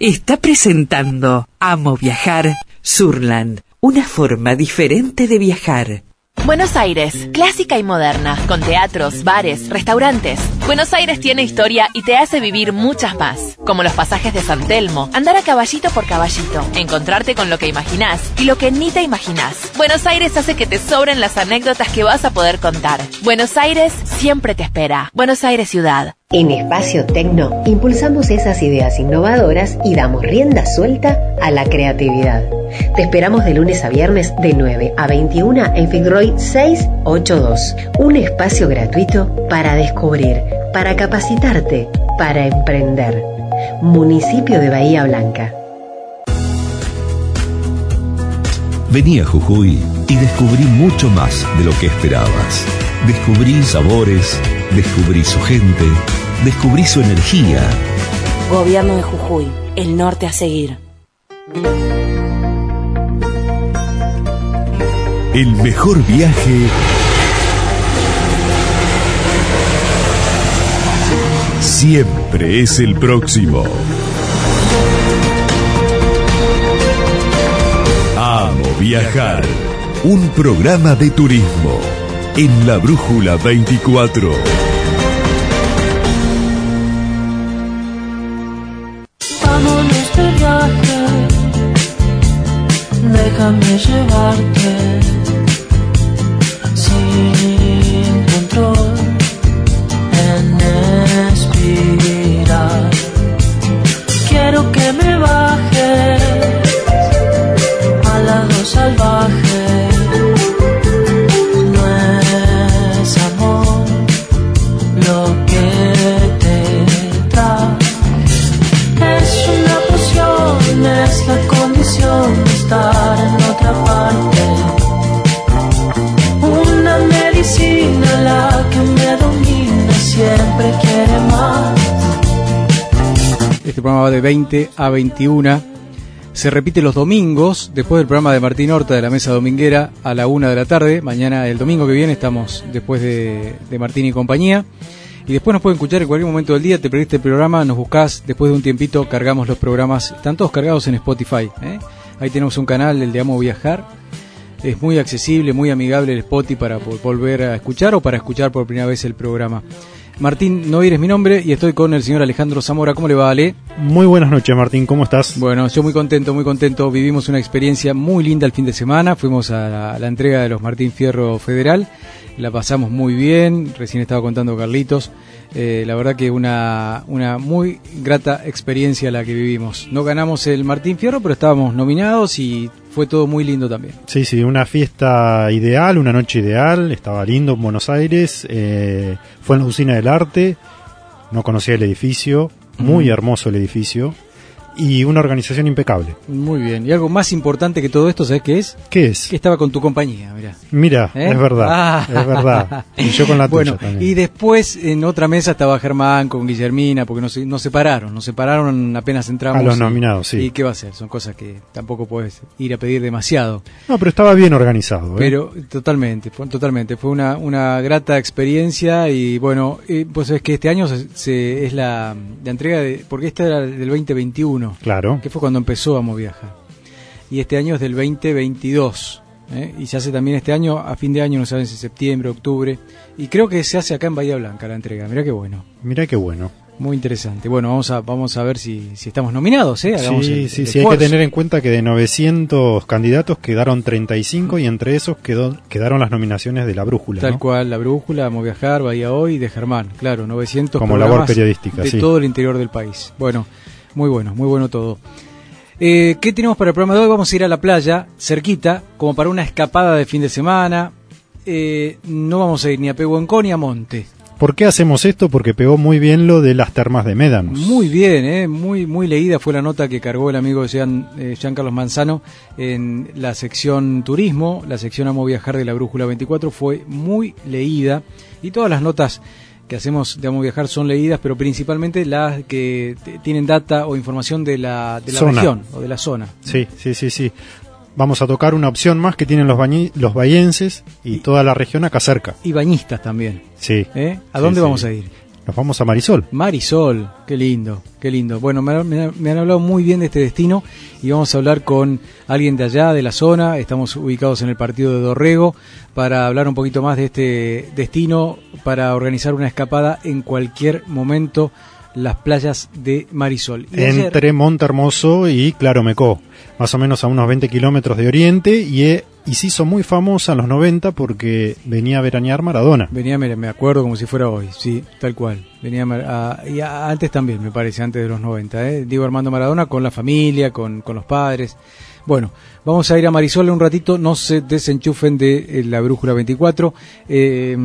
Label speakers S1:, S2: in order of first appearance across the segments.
S1: está presentando Amo Viajar Surland, una forma diferente de viajar.
S2: Buenos Aires, clásica y moderna, con teatros, bares, restaurantes. Buenos Aires tiene historia y te hace vivir muchas más, como los pasajes de San Telmo, andar a caballito por caballito, encontrarte con lo que imaginás y lo que ni te imaginás. Buenos Aires hace que te sobren las anécdotas que vas a poder contar. Buenos Aires siempre te espera. Buenos Aires Ciudad.
S3: En Espacio Tecno impulsamos esas ideas innovadoras y damos rienda suelta a la creatividad. Te esperamos de lunes a viernes de 9 a 21 en Figroy 682. Un espacio gratuito para descubrir, para capacitarte, para emprender. Municipio de Bahía Blanca.
S4: Vení a Jujuy y descubrí mucho más de lo que esperabas. Descubrí sabores, descubrí su gente, descubrí su energía.
S5: Gobierno de Jujuy, el norte a seguir.
S4: El mejor viaje siempre es el próximo. Amo viajar. Un programa de turismo en la Brújula 24.
S6: Vámonos de viaje, déjame llevarte
S7: 20 a 21. Se repite los domingos, después del programa de Martín Horta de la Mesa Dominguera a la una de la tarde. Mañana, el domingo que viene, estamos después de, Martín y compañía. Y después nos pueden escuchar en cualquier momento del día. Te perdiste el programa, nos buscás. Después de un tiempito, cargamos los programas. Están todos cargados en Spotify. ¿eh? Ahí tenemos un canal, el de Amo Viajar. Es muy accesible, muy amigable el Spotify para volver a escuchar o para escuchar por primera vez el programa. Martín Noir es mi nombre y estoy con el señor Alejandro Zamora. ¿Cómo le va, Ale?
S8: Muy buenas noches, Martín, ¿cómo estás?
S7: Bueno, yo muy contento, muy contento. Vivimos una experiencia muy linda el fin de semana. Fuimos a la, a la entrega de los Martín Fierro Federal. La pasamos muy bien. Recién estaba contando Carlitos. Eh, la verdad que una, una muy grata experiencia la que vivimos. No ganamos el Martín Fierro, pero estábamos nominados y fue todo muy lindo también.
S8: Sí, sí, una fiesta ideal, una noche ideal, estaba lindo en Buenos Aires, eh, fue en la usina del arte, no conocía el edificio, muy
S7: Mm.
S8: hermoso el edificio, y una organización impecable.
S7: Muy bien. Y algo más importante que todo esto, ¿sabes qué es?
S8: ¿Qué es?
S7: Que estaba con tu compañía, mira.
S8: Mira,
S7: ¿Eh?
S8: es verdad,
S7: Ah.
S8: es verdad. Y yo con la
S7: bueno,
S8: tuya también.
S7: y después en otra mesa estaba Germán con Guillermina, porque nos, nos separaron, nos separaron apenas entramos.
S8: A los
S7: y-
S8: nominados, sí.
S7: ¿Y qué va a ser? Son cosas que tampoco puedes ir a pedir demasiado.
S8: No, pero estaba bien organizado. ¿eh?
S7: Pero totalmente, fue, totalmente. Fue una, una grata experiencia y bueno, eh, pues es que este año se, se- es la, la entrega de, porque esta era del 2021.
S8: Claro.
S7: Que fue cuando empezó Amo Viaja. Y este año es del 2022. ¿eh? Y se hace también este año, a fin de año, no saben si septiembre, octubre. Y creo que se hace acá en Bahía Blanca la entrega. Mirá qué bueno.
S8: Mirá qué bueno.
S7: Muy interesante. Bueno, vamos a, vamos a ver si, si estamos nominados, ¿eh? Hagamos
S8: Sí,
S7: el-
S8: sí,
S7: el
S8: sí, hay que tener en cuenta que de 900 candidatos quedaron 35 y entre esos quedó, quedaron las nominaciones de la brújula.
S7: Tal
S8: ¿no?
S7: cual, La Brújula, Amo Viajar, Bahía Hoy, de Germán, claro, 900
S8: Como labor periodística,
S7: de
S8: sí.
S7: todo el interior del país. Bueno, muy bueno, muy bueno todo. Eh, ¿Qué tenemos para el programa de hoy? Vamos a ir a la playa, cerquita, como para una escapada de fin de semana. Eh, no vamos a ir ni a Pehuenco ni a Monte.
S8: ¿Por qué hacemos esto? Porque pegó muy bien lo de las termas de Médanos.
S7: Muy bien, eh, muy muy leída fue la nota que cargó el amigo Jean, eh, Jean Carlos Manzano en la sección turismo, la sección Amo Viajar de la Brújula 24 fue muy leída y todas las notas que hacemos de Amo Viajar son leídas, pero principalmente las que tienen data o información de la, de la región o de la zona.
S8: Sí, sí, sí, sí. Vamos a tocar una opción más que tienen los, bañi- los bahienses y toda la región acá cerca.
S7: Y bañistas también.
S8: Sí.
S7: ¿eh? ¿A
S8: Sí,
S7: dónde
S8: sí.
S7: vamos a ir?
S8: Nos vamos a Marisol.
S7: Marisol, qué lindo, qué lindo. Bueno, me, me- me han hablado muy bien de este destino y vamos a hablar con alguien de allá, de la zona. Estamos ubicados en el partido de Dorrego para hablar un poquito más de este destino, para organizar una escapada en cualquier momento, las playas de Marisol. Y ayer-
S8: Entre Monte Hermoso y Claromecó, más o menos a unos 20 kilómetros de Oriente, y, eh, y se hizo muy famosa en los 90 porque venía a veranear Maradona.
S7: Venía, me, acuerdo como si fuera hoy, sí, tal cual. Venía a- y antes también, me parece, antes de los 90, ¿eh? Diego Armando Maradona con la familia, con, con los padres. Bueno, vamos a ir a Marisol en un ratito, no se desenchufen de eh, la Brújula 24. Eh,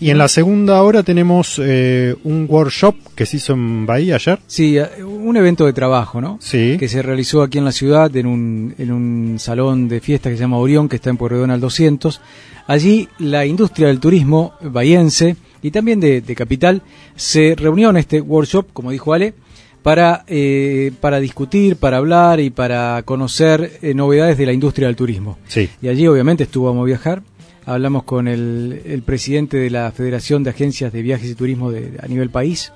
S8: Y en la segunda hora tenemos eh, un workshop que se hizo en Bahía ayer.
S7: Sí, eh, un evento de trabajo, ¿no?
S8: Sí.
S7: Que se realizó aquí en la ciudad, en un, en un salón de fiesta que se llama Orión, que está en Pueyrredón al 200. Allí la industria del turismo bahiense y también de, de Capital se reunió en este workshop, como dijo Ale, para, eh, para discutir, para hablar y para conocer eh, novedades de la industria del turismo.
S8: Sí.
S7: Y allí obviamente estuvo Vamos a Viajar. Hablamos con el, el presidente de la Federación de Agencias de Viajes y Turismo de, a nivel país,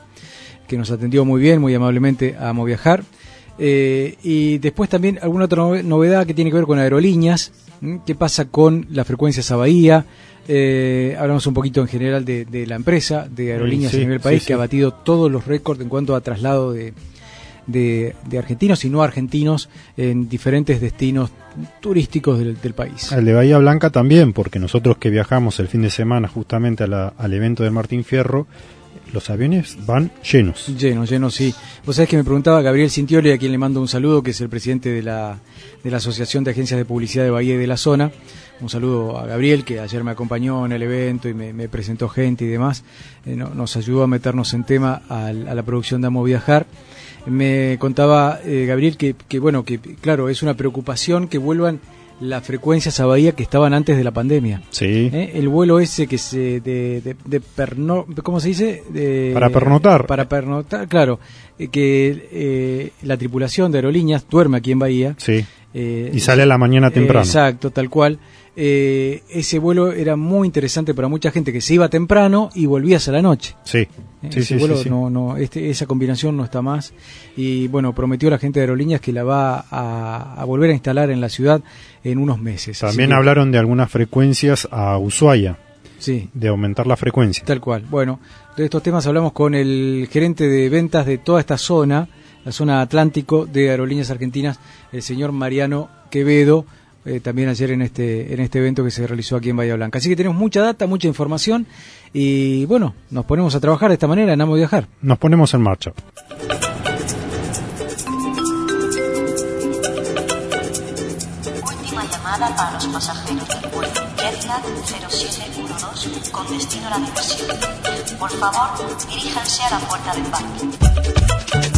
S7: que nos atendió muy bien, muy amablemente a Amo Viajar. Eh, y después también alguna otra nove- novedad que tiene que ver con aerolíneas. Qué pasa con las frecuencias a Bahía. Eh, hablamos un poquito en general de, de la empresa de aerolíneas
S8: Sí,
S7: a nivel
S8: sí,
S7: país
S8: sí.
S7: que ha batido todos los récords en cuanto a traslado de, de, de argentinos y no argentinos en diferentes destinos turísticos del, del país.
S8: El de Bahía Blanca también, porque nosotros que viajamos el fin de semana justamente a la- al evento de Martín Fierro, los aviones van llenos.
S7: Lleno, lleno, sí. Vos sabés que me preguntaba Gabriel Cintioli, a quien le mando un saludo, que es el presidente de la, de la Asociación de Agencias de Publicidad de Bahía de la Zona. Un saludo a Gabriel, que ayer me acompañó en el evento y me, presentó gente y demás. Eh, no- nos ayudó a meternos en tema a, la producción de Amo Viajar. Me contaba eh, Gabriel que, que, bueno, que claro, es una preocupación que vuelvan las frecuencias a Bahía que estaban antes de la pandemia.
S8: Sí.
S7: ¿Eh? El vuelo ese que se de, de, de perno, ¿cómo se dice? De-
S8: Para pernotar.
S7: Para pernotar, claro, eh, que eh, la tripulación de aerolíneas duerme aquí en Bahía.
S8: Sí.
S7: eh,
S8: Y sale a la mañana temprano.
S7: exacto, tal cual. Eh, ese vuelo era muy interesante para mucha gente que se iba temprano y volvías a la noche.
S8: Sí.
S7: Eh,
S8: Sí,
S7: ese
S8: sí,
S7: vuelo
S8: sí,
S7: no, no, este, esa combinación no está más. Y bueno, prometió la gente de aerolíneas que la va a, a volver a instalar en la ciudad en unos meses.
S8: También
S7: que-
S8: hablaron de algunas frecuencias a Ushuaia,
S7: Sí,
S8: de aumentar la frecuencia.
S7: Tal cual. Bueno, de estos temas hablamos con el gerente de ventas de toda esta zona, la zona Atlántico de Aerolíneas Argentinas, el señor Mariano Quevedo, eh, también ayer en este, en este evento que se realizó aquí en Bahía Blanca. Así que tenemos mucha data, mucha información y bueno, nos ponemos a trabajar de esta manera en Amo Viajar.
S8: Nos ponemos en marcha.
S9: Última llamada para los pasajeros del vuelo Jetlag 0712 con destino a la diversión. Por favor, diríjanse a la puerta del parque.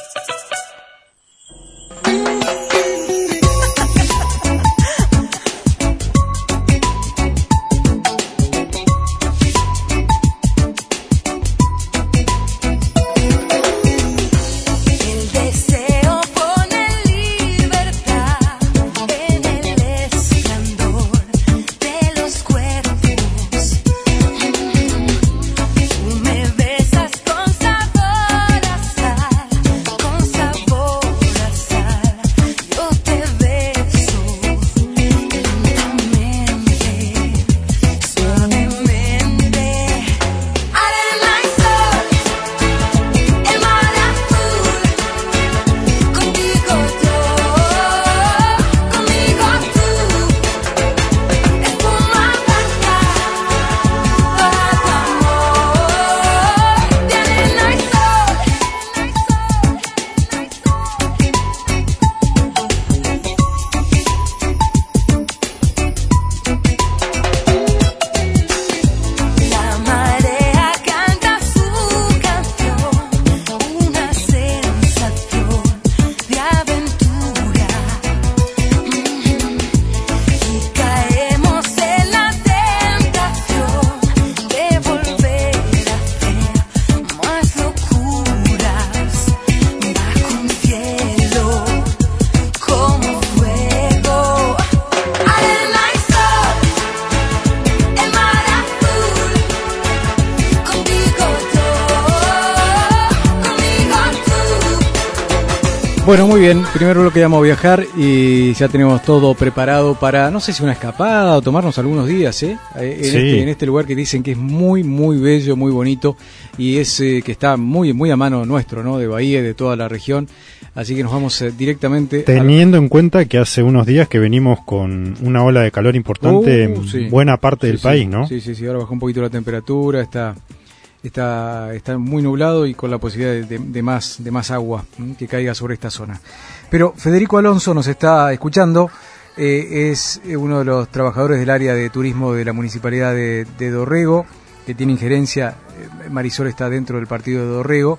S7: Bien. Primero lo que vamos a viajar y ya tenemos todo preparado para, no sé si una escapada o tomarnos algunos días, ¿eh? Eh, En,
S8: Sí.
S7: este, en este lugar que dicen que es muy, muy bello, muy bonito y es eh, que está muy, muy a mano nuestro, ¿no? De Bahía y de toda la región. Así que nos vamos eh, directamente.
S8: Teniendo en cuenta que hace unos días que venimos con una ola de calor importante
S7: Uh,
S8: en
S7: sí.
S8: buena parte del país. ¿no?
S7: Sí, sí, sí. Ahora bajó un poquito la temperatura, está, está, está muy nublado y con la posibilidad de, más, de más agua que caiga sobre esta zona. Pero Federico Alonso nos está escuchando. eh, es eh, uno de los trabajadores del área de turismo de la municipalidad de, Dorrego, que tiene injerencia. eh, Marisol está dentro del partido de Dorrego.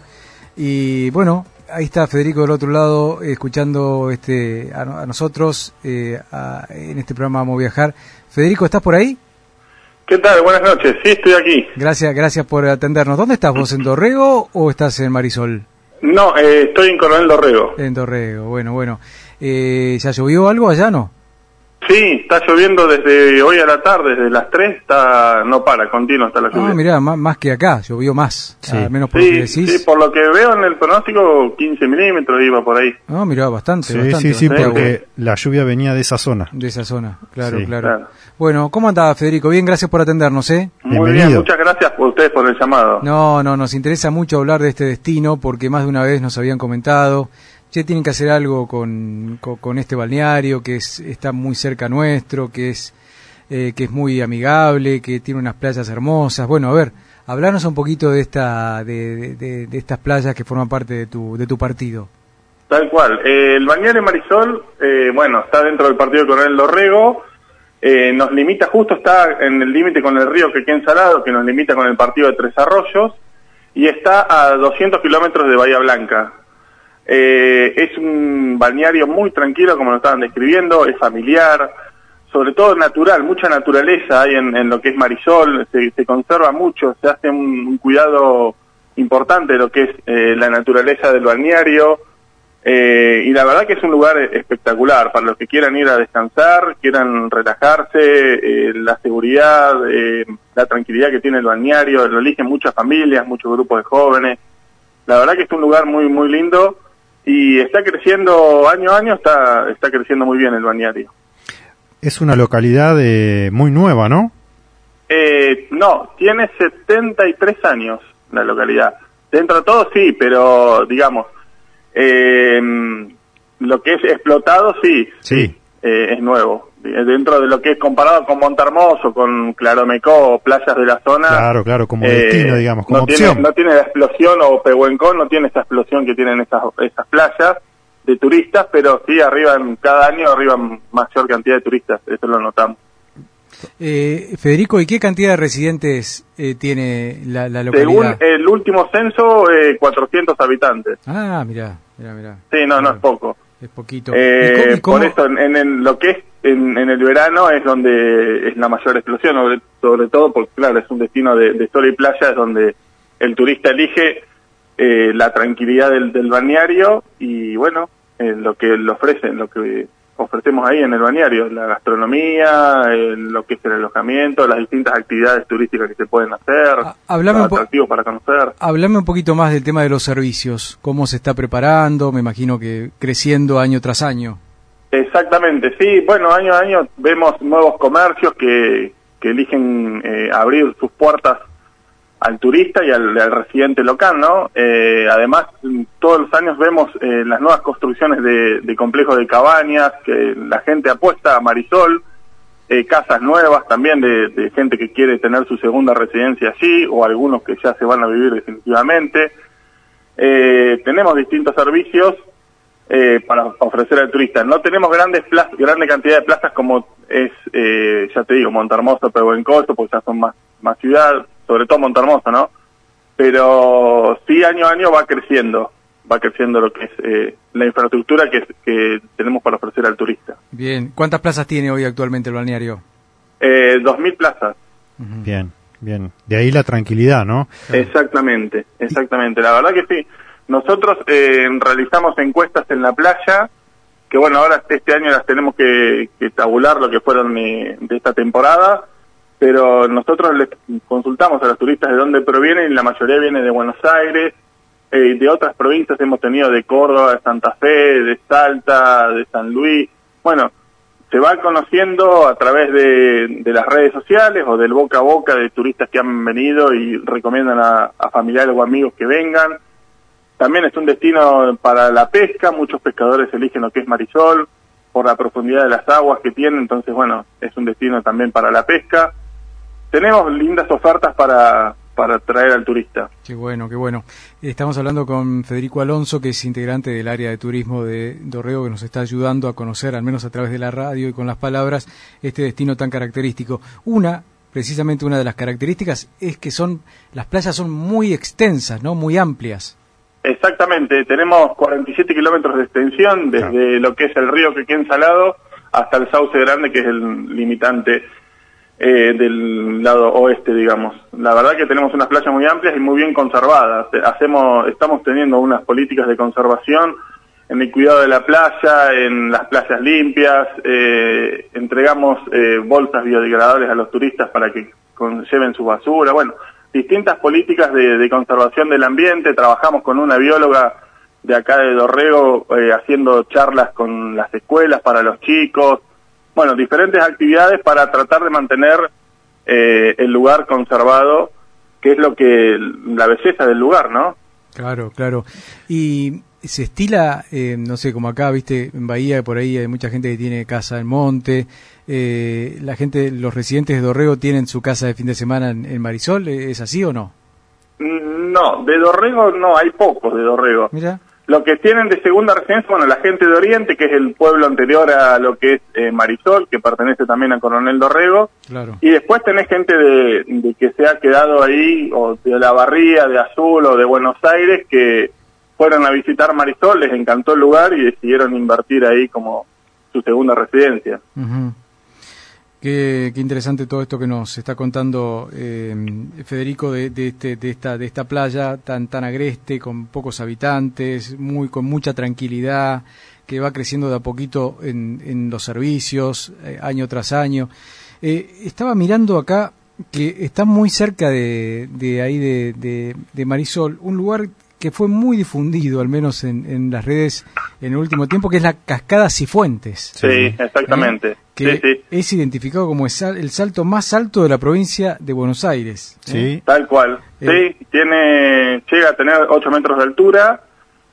S7: Y bueno, ahí está Federico del otro lado, escuchando este a, no- a nosotros a- en este programa Vamos a Viajar. Federico, ¿estás por ahí?
S10: ¿Qué tal? Buenas noches. Sí, estoy aquí.
S7: Gracias, gracias por atendernos. ¿Dónde estás vos? ¿En Dorrego o estás en Marisol?
S10: No, eh, estoy en Coronel Dorrego.
S7: En Dorrego, bueno, bueno. Eh, ¿Ya llovió algo allá, no?
S10: Sí, está lloviendo desde hoy a la tarde, desde las 3, está, no para, continuo está la lluvia.
S7: Ah, mirá, más, más que acá, llovió más.
S8: Sí.
S7: Al menos por lo que
S10: sí,
S7: decís.
S10: sí, por lo que veo en el pronóstico, 15 milímetros iba por ahí.
S7: Ah, mirá, bastante,
S8: Sí,
S7: bastante.
S8: sí, sí,
S7: bastante
S8: porque la lluvia venía de esa zona.
S7: De esa zona, claro,
S8: Sí.
S7: claro,
S10: Claro.
S7: Bueno, ¿cómo andaba Federico? Bien, gracias por atendernos, ¿eh?
S10: Muy bien, muchas gracias por ustedes por el llamado.
S7: No, no, nos interesa mucho hablar de este destino porque más de una vez nos habían comentado, che, tienen que hacer algo con, con, este balneario que es, está muy cerca nuestro, que es, eh, que es muy amigable, que tiene unas playas hermosas. Bueno, a ver, hablanos un poquito de, esta, de, de- de- estas playas que forman parte de tu, de tu partido.
S10: Tal cual. Eh, el balneario Marisol, eh, bueno, está dentro del partido de Coronel Dorrego, eh, nos limita, justo está en el límite con el río Quequén Salado, que nos limita con el partido de Tres Arroyos, y está a 200 kilómetros de Bahía Blanca. Eh, es un balneario muy tranquilo, como lo estaban describiendo, es familiar, sobre todo natural, mucha naturaleza hay en, lo que es Marisol, se, se conserva mucho, se hace un, un cuidado importante de lo que es eh, la naturaleza del balneario, eh, y la verdad que es un lugar espectacular para los que quieran ir a descansar, quieran relajarse, eh, la seguridad, eh, la tranquilidad que tiene el balneario, lo eligen muchas familias, muchos grupos de jóvenes. La verdad que es un lugar muy muy lindo y está creciendo año a año, está está creciendo muy bien el balneario.
S8: Es una localidad eh, muy nueva, ¿no?
S10: Eh, no, tiene 73 años la localidad. Dentro de todo sí, pero digamos, eh, lo que es explotado sí,
S8: Sí.
S10: eh, es nuevo. Eh, Dentro de lo que es comparado con Montermoso, con Claromecó o playas de la zona.
S8: Claro, claro, como
S10: eh,
S8: destino, digamos, como
S10: no tiene,
S8: opción.
S10: no tiene la explosión, o Pehuencón no tiene esa explosión que tienen esas, esas playas de turistas, pero sí arriban, cada año arriban mayor cantidad de turistas, eso lo notamos.
S7: Eh, Federico, ¿y qué cantidad de residentes eh, tiene la, la
S10: Según
S7: localidad?
S10: el último censo, eh, 400 habitantes.
S7: Ah, mirá, mirá, mirá.
S10: Sí, no, no es poco.
S7: Es poquito.
S10: Eh,
S7: ¿Y cómo- y cómo-
S10: Por eso, en, en lo que es en, en el verano es donde es la mayor explosión, sobre, sobre todo porque, claro, es un destino de, de sol y playa, es donde el turista elige eh, la tranquilidad del, del balneario y, bueno, eh, lo que le ofrecen, lo que ofrecemos ahí en el balneario, la gastronomía, eh, lo que es el alojamiento, las distintas actividades turísticas que se pueden hacer,
S7: Ah, hablame
S10: los atractivos para conocer.
S7: Hablame un poquito más del tema de los servicios. ¿Cómo se está preparando? Me imagino que creciendo año tras año.
S10: Exactamente, sí. Bueno, año a año vemos nuevos comercios que, eligen eh, abrir sus puertas al turista y al, residente local, ¿no? Eh, además, todos los años vemos eh, las nuevas construcciones de, de complejos de cabañas, que la gente apuesta a Marisol, eh, casas nuevas también de, de gente que quiere tener su segunda residencia allí, o algunos que ya se van a vivir definitivamente. Eh, tenemos distintos servicios eh, para ofrecer al turista. No tenemos grandes plazas, grande cantidad de plazas como es, eh, ya te digo, Montermoso, Pehuencoso, porque ya son más, más ciudad, sobre todo Montermoso, ¿no? Pero sí, año a año va creciendo, va creciendo lo que es eh, la infraestructura que, que tenemos para ofrecer al turista.
S7: Bien. ¿Cuántas plazas tiene hoy actualmente el balneario?
S10: Eh, 2.000 plazas.
S8: Bien, bien. De ahí la tranquilidad, ¿no?
S10: Exactamente, exactamente. La verdad que sí. Nosotros eh, realizamos encuestas en la playa, que bueno, ahora este año las tenemos que, que tabular lo que fueron eh, de esta temporada, pero nosotros les consultamos a los turistas de dónde provienen la mayoría viene de Buenos Aires, eh, de otras provincias hemos tenido de Córdoba, de Santa Fe, de Salta, de San Luis. Bueno, se va conociendo a través de, de las redes sociales o del boca a boca de turistas que han venido y recomiendan a familiares o amigos que vengan. También es un destino para la pesca, muchos pescadores eligen lo que es Marisol por la profundidad de las aguas que tiene, entonces bueno, es un destino también para la pesca. Tenemos lindas ofertas para, para atraer al turista.
S7: Qué bueno, qué bueno. Estamos hablando con Federico Alonso, que es integrante del área de turismo de Dorrego, que nos está ayudando a conocer, al menos a través de la radio y con las palabras, este destino tan característico. Una, precisamente una de las características, es que son las playas son muy extensas, ¿no? Muy amplias.
S10: Exactamente, tenemos 47 kilómetros de extensión desde lo que es el río Quequén Salado hasta el Sauce Grande, que es el limitante eh, del lado oeste, digamos. La verdad que tenemos unas playas muy amplias y muy bien conservadas. Hacemos, estamos teniendo unas políticas de conservación en el cuidado de la playa, en las playas limpias, eh, entregamos eh, bolsas biodegradables a los turistas para que lleven su basura. Bueno, distintas políticas de, de, conservación del ambiente, trabajamos con una bióloga de acá de Dorrego eh, haciendo charlas con las escuelas para los chicos, bueno, diferentes actividades para tratar de mantener eh, el lugar conservado, que es lo que la belleza del lugar, ¿no?
S7: Claro, claro. Y se estila, eh, no sé, como acá, viste, en Bahía, por ahí hay mucha gente que tiene casa en monte, eh, la gente, los residentes de Dorrego tienen su casa de fin de semana en, en, Marisol, ¿es así o no?
S10: No, de Dorrego no, hay pocos de Dorrego.
S7: Mira.
S10: Lo que tienen de segunda residencia, bueno, la gente de Oriente, que es el pueblo anterior a lo que es eh, Marisol, que pertenece también a Coronel Dorrego.
S7: Claro.
S10: Y después tenés gente de, de que se ha quedado ahí, o de La Barría, de Azul o de Buenos Aires, que fueron a visitar Marisol, les encantó el lugar y decidieron invertir ahí como su segunda residencia.
S7: Uh. Qué, interesante todo esto que nos está contando eh, Federico de, de, este, de, esta, de esta playa tan, tan agreste, con pocos habitantes, muy, con mucha tranquilidad, que va creciendo de a poquito en, en los servicios, eh, año tras año. Eh, estaba mirando acá que está muy cerca de, de ahí de, de, de Marisol, un lugar que fue muy difundido, al menos en, en, las redes en el último tiempo, que es la cascada Cifuentes.
S10: Sí, exactamente.
S7: ¿Eh? Que
S10: sí, sí.
S7: es identificado como el salto más alto de la provincia de Buenos Aires.
S8: Sí.
S10: ¿eh? Tal cual. Eh. Sí, tiene, llega a tener 8 metros de altura.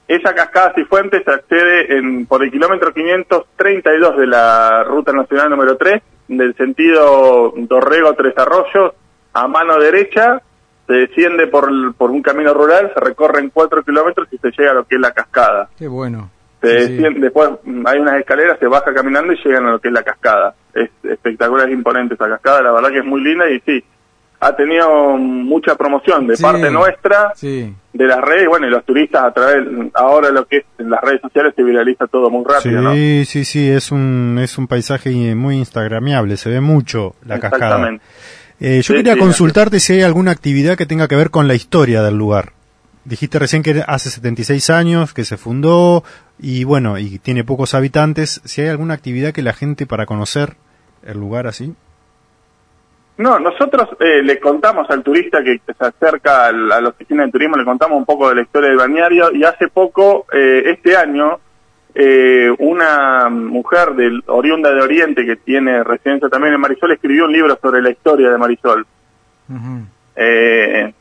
S10: Esa cascada Cifuentes se accede en, por el kilómetro 532 de la ruta nacional número 3, del sentido Dorrego-Tres Arroyos, a mano derecha, se desciende por, por un camino rural, se recorren cuatro kilómetros y se llega a lo que es la cascada.
S7: Qué bueno.
S10: Se desciende, sí. Después hay unas escaleras, se baja caminando y llegan a lo que es la cascada. Es espectacular, es imponente esa cascada, la verdad que es muy linda y sí, ha tenido mucha promoción de
S7: sí.
S10: parte nuestra,
S7: sí.
S10: de las redes, bueno, y los turistas a través, ahora lo que es en las redes sociales se viraliza todo muy rápido,
S8: sí,
S10: ¿no?
S8: Sí, sí, sí, es un, es un paisaje muy instagramiable, se ve mucho la cascada. Eh, yo
S10: Sí,
S8: quería
S10: sí,
S8: consultarte si hay alguna actividad que tenga que ver con la historia del lugar. Dijiste recién que hace 76 años que se fundó y bueno, y tiene pocos habitantes. Si hay alguna actividad que la gente para conocer el lugar así.
S10: No, nosotros eh, le contamos al turista que se acerca a la, a la, oficina de turismo, le contamos un poco de la historia del balneario y hace poco, eh, este año, eh, una mujer del oriunda de Oriente que tiene residencia también en Marisol escribió un libro sobre la historia de Marisol.
S7: Uh -huh.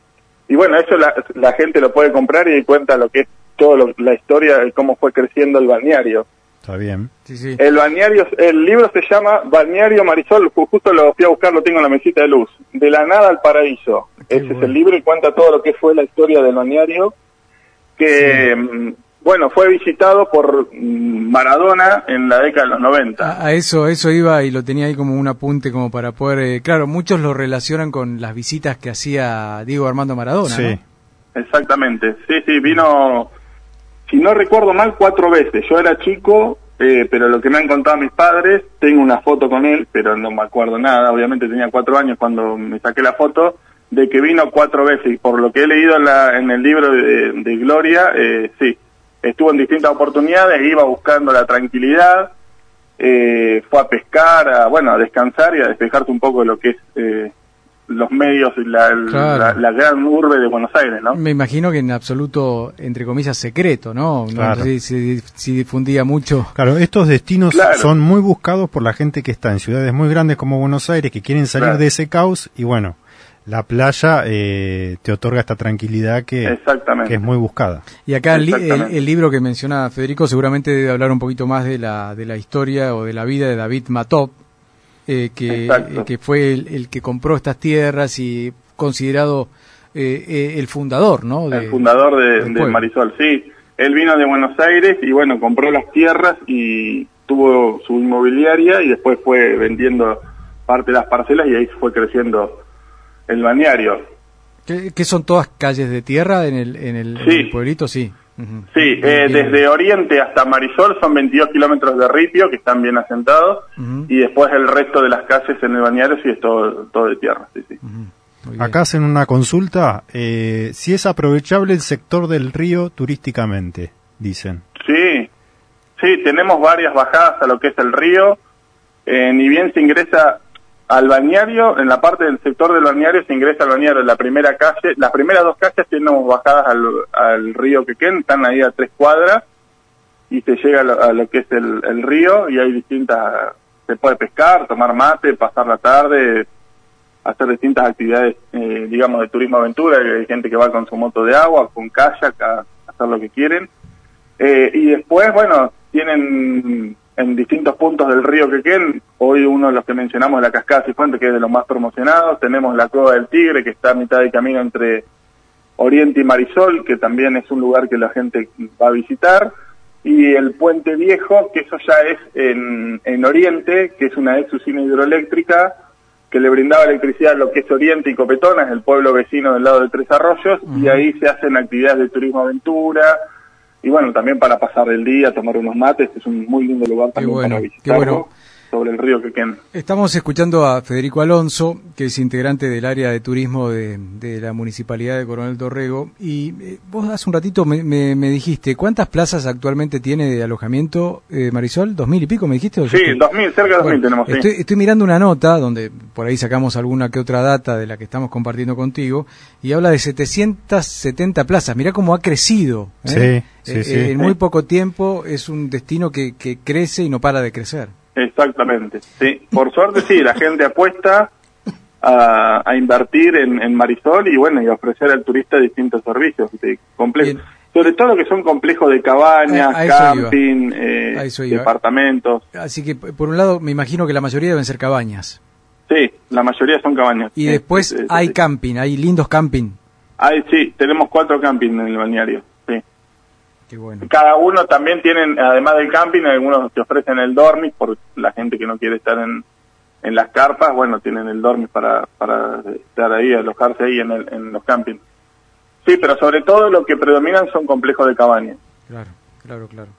S10: y bueno, eso la, la, gente lo puede comprar y cuenta lo que es toda la historia de cómo fue creciendo el balneario.
S8: Está bien.
S7: Sí, sí.
S10: El balneario, el libro se llama Balneario Marisol, justo lo fui a buscar, lo tengo en la mesita de luz. De la nada al paraíso. Qué Ese bueno. es el libro y cuenta todo lo que fue la historia del balneario, que sí. Bueno, fue visitado por Maradona en la década de los 90.
S7: A, eso, eso iba y lo tenía ahí como un apunte como para poder, eh, claro, muchos lo relacionan con las visitas que hacía Diego Armando Maradona.
S8: Sí.
S7: ¿no?
S10: Exactamente. Sí, sí, vino si no recuerdo mal, cuatro veces. Yo era chico, eh, pero lo que me han contado mis padres, tengo una foto con él, pero no me acuerdo nada. Obviamente tenía cuatro años cuando me saqué la foto, de que vino cuatro veces. Y por lo que he leído en, la, en el libro de, de Gloria, eh, sí, estuvo en distintas oportunidades, iba buscando la tranquilidad, eh, fue a pescar, a, bueno, a descansar y a despejarse un poco de lo que es los medios y la,
S7: Claro.
S10: la, la gran urbe de Buenos Aires, ¿no?
S7: Me imagino que en absoluto, entre comillas, secreto, ¿no? No
S8: Claro.
S7: sé si, si difundía mucho.
S8: Claro, estos destinos
S10: Claro.
S8: son muy buscados por la gente que está en ciudades muy grandes como Buenos Aires, que quieren salir
S10: Claro.
S8: de ese caos y bueno, la playa eh, te otorga esta tranquilidad que,
S10: Exactamente.
S8: que es muy buscada.
S7: Y acá el, li- el- libro que menciona Federico seguramente debe hablar un poquito más de la, de la historia o de la vida de David Matop, eh, que, eh, que fue el, el que compró estas tierras y considerado eh, eh, el fundador, ¿no? De-
S10: el fundador de. Marisol, sí. Él vino de Buenos Aires y bueno, compró las tierras y tuvo su inmobiliaria y después fue vendiendo parte de las parcelas y ahí fue creciendo el balneario.
S7: ¿Qué, qué son todas calles de tierra en el, en el, en
S10: Sí.
S7: el pueblito? Sí.
S10: Sí, eh, desde Oriente hasta Marisol son 22 kilómetros de ripio que están bien asentados y después el resto de las calles en el balneario sí es todo, todo de tierra. Sí, sí.
S8: Acá hacen una consulta, eh, si es aprovechable el sector del río turísticamente, dicen.
S10: Sí, sí, tenemos varias bajadas a lo que es el río. Eh, ni bien se ingresa al balneario, en la parte del sector del balneario se ingresa al balneario la primera calle. Las primeras dos calles tenemos bajadas al, al río Quequén, están ahí a tres cuadras y se llega a lo, a lo que es el, el río y hay distintas, se puede pescar, tomar mate, pasar la tarde, hacer distintas actividades, eh, digamos, de turismo aventura. Hay gente que va con su moto de agua, con kayak, a hacer lo que quieren. Eh, y después, bueno, tienen en distintos puntos del río Quequén, hoy uno de los que mencionamos, la Cascada Cifuente, que es de los más promocionados, tenemos la Cueva del Tigre, que está a mitad de camino entre Oriente y Marisol, que también es un lugar que la gente va a visitar, y el Puente Viejo, que eso ya es en, en Oriente, que es una ex usina hidroeléctrica que le brindaba electricidad a lo que es Oriente y Copetonas, el pueblo vecino del lado de Tres Arroyos, y ahí se hacen actividades de turismo aventura, y bueno, también para pasar el día, tomar unos mates, es un muy lindo lugar también
S7: bueno,
S10: para
S7: qué
S10: visitarlo,
S7: bueno.
S10: Sobre el río Quequén.
S7: Estamos escuchando a Federico Alonso, que es integrante del área de turismo de, de la Municipalidad de Coronel Dorrego. Y eh, vos hace un ratito me, me- me dijiste, ¿cuántas plazas actualmente tiene de alojamiento eh, Marisol? ¿Dos mil y pico me dijiste?
S10: Sí,
S7: estoy-
S10: 2000, cerca de 2000
S7: Bueno,
S10: tenemos, sí.
S7: estoy, mirando una nota donde por ahí sacamos alguna que otra data de la que estamos compartiendo contigo y habla de 770 plazas. Mirá cómo ha crecido. ¿eh?
S8: Sí, sí,
S7: Eh,
S8: sí.
S7: eh, en muy poco tiempo es un destino que, que crece y no para de crecer.
S10: Exactamente, sí. Por suerte sí, la gente apuesta a, a invertir en, en Marisol y bueno, y a ofrecer al turista distintos servicios de complejos. Sobre todo que son complejos de cabañas,
S7: A- a eso
S10: camping, eh, departamentos.
S7: Así que, por un lado, me imagino que la mayoría deben ser cabañas.
S10: Sí, la mayoría son cabañas.
S7: Y después hay
S10: sí.
S7: camping, hay lindos camping.
S10: Hay, sí, tenemos cuatro camping en el balneario. Sí.
S7: Qué bueno.
S10: Cada uno también tienen, además del camping, algunos te ofrecen el dormis por la gente que no quiere estar en, en las carpas, bueno, tienen el dormis para, para estar ahí, alojarse ahí en, el, en los campings. Sí, pero sobre todo lo que predominan son complejos de cabañas.
S7: Claro, claro, claro.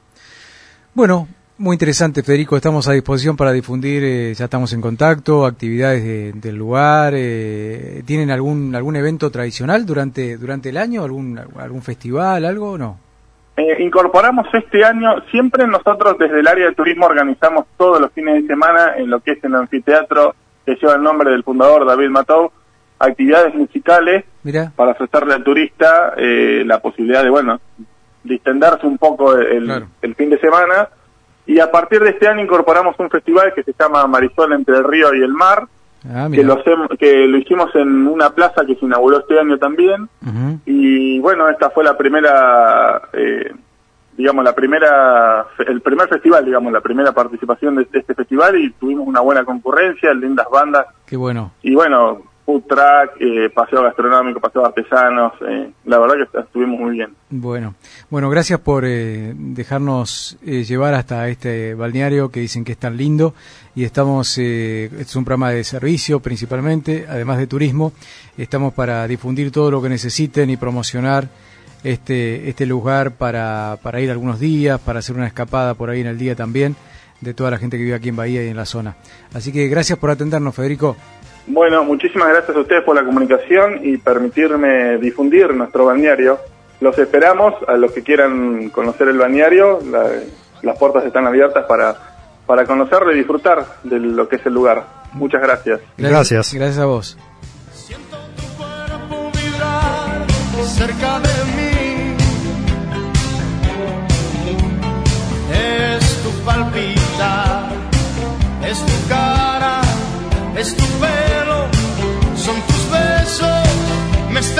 S7: Bueno, muy interesante, Federico. Estamos a disposición para difundir, eh, ya estamos en contacto, actividades de- del lugar. eh, ¿Tienen algún algún evento tradicional durante durante el año? ¿Algún, algún festival, algo o no?
S10: Eh, incorporamos este año, siempre nosotros desde el área de turismo organizamos todos los fines de semana en lo que es el anfiteatro que lleva el nombre del fundador David Mató, actividades musicales para ofrecerle al turista eh, la posibilidad de, bueno, distenderse un poco el,
S7: Claro.
S10: el fin de semana. Y a partir de este año incorporamos un festival que se llama Marisol entre el río y el mar,
S7: ah,
S10: que lo, hacem- que lo hicimos en una plaza que se inauguró este año también. Y bueno, esta fue la primera, eh, digamos, la primera, el primer festival, digamos, la primera participación de, de este festival y tuvimos una buena concurrencia, lindas bandas
S7: Qué bueno.
S10: y bueno, truck, eh, paseo gastronómico, paseo artesanos, eh, la verdad que estuvimos muy bien.
S7: Bueno, bueno, gracias por eh, dejarnos eh, llevar hasta este balneario que dicen que es tan lindo y estamos, es un programa de servicio principalmente, además de turismo, estamos para difundir todo lo que necesiten y promocionar este, este lugar para, para ir algunos días, para hacer una escapada por ahí en el día también de toda la gente que vive aquí en Bahía y en la zona. Así que gracias por atendernos, Federico.
S10: Bueno, muchísimas gracias a ustedes por la comunicación y permitirme difundir nuestro balneario. Los esperamos, a los que quieran conocer el balneario, las puertas están abiertas para, para conocerlo y disfrutar de lo que es el lugar. Muchas gracias.
S8: Gracias.
S7: Gracias a vos.
S11: Siento tu cuerpo vibrar cerca de mí. Es tu palpita, es tu es tu pelo, son tus besos, me estremezco.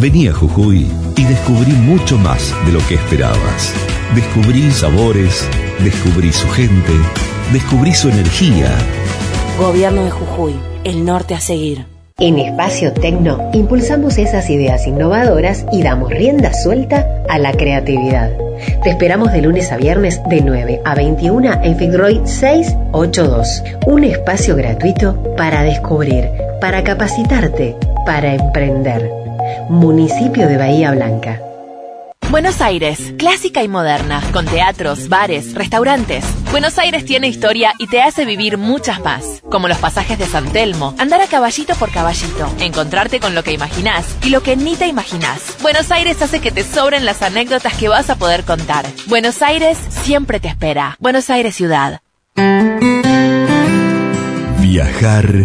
S4: Vení a Jujuy y descubrí mucho más de lo que esperabas. Descubrí sabores, descubrí su gente, descubrí su energía.
S5: Gobierno de Jujuy, el norte a seguir.
S3: En Espacio Tecno impulsamos esas ideas innovadoras y damos rienda suelta a la creatividad. Te esperamos de lunes a viernes de 9 a 21 en Fitzroy 682. Un espacio gratuito para descubrir, para capacitarte, para emprender. Municipio de Bahía Blanca.
S2: Buenos Aires, clásica y moderna, con teatros, bares, restaurantes. Buenos Aires tiene historia y te hace vivir muchas más, como los pasajes de San Telmo, andar a caballito por caballito, encontrarte con lo que imaginás y lo que ni te imaginás. Buenos Aires hace que te sobren las anécdotas que vas a poder contar. Buenos Aires siempre te espera. Buenos Aires ciudad.
S4: Viajar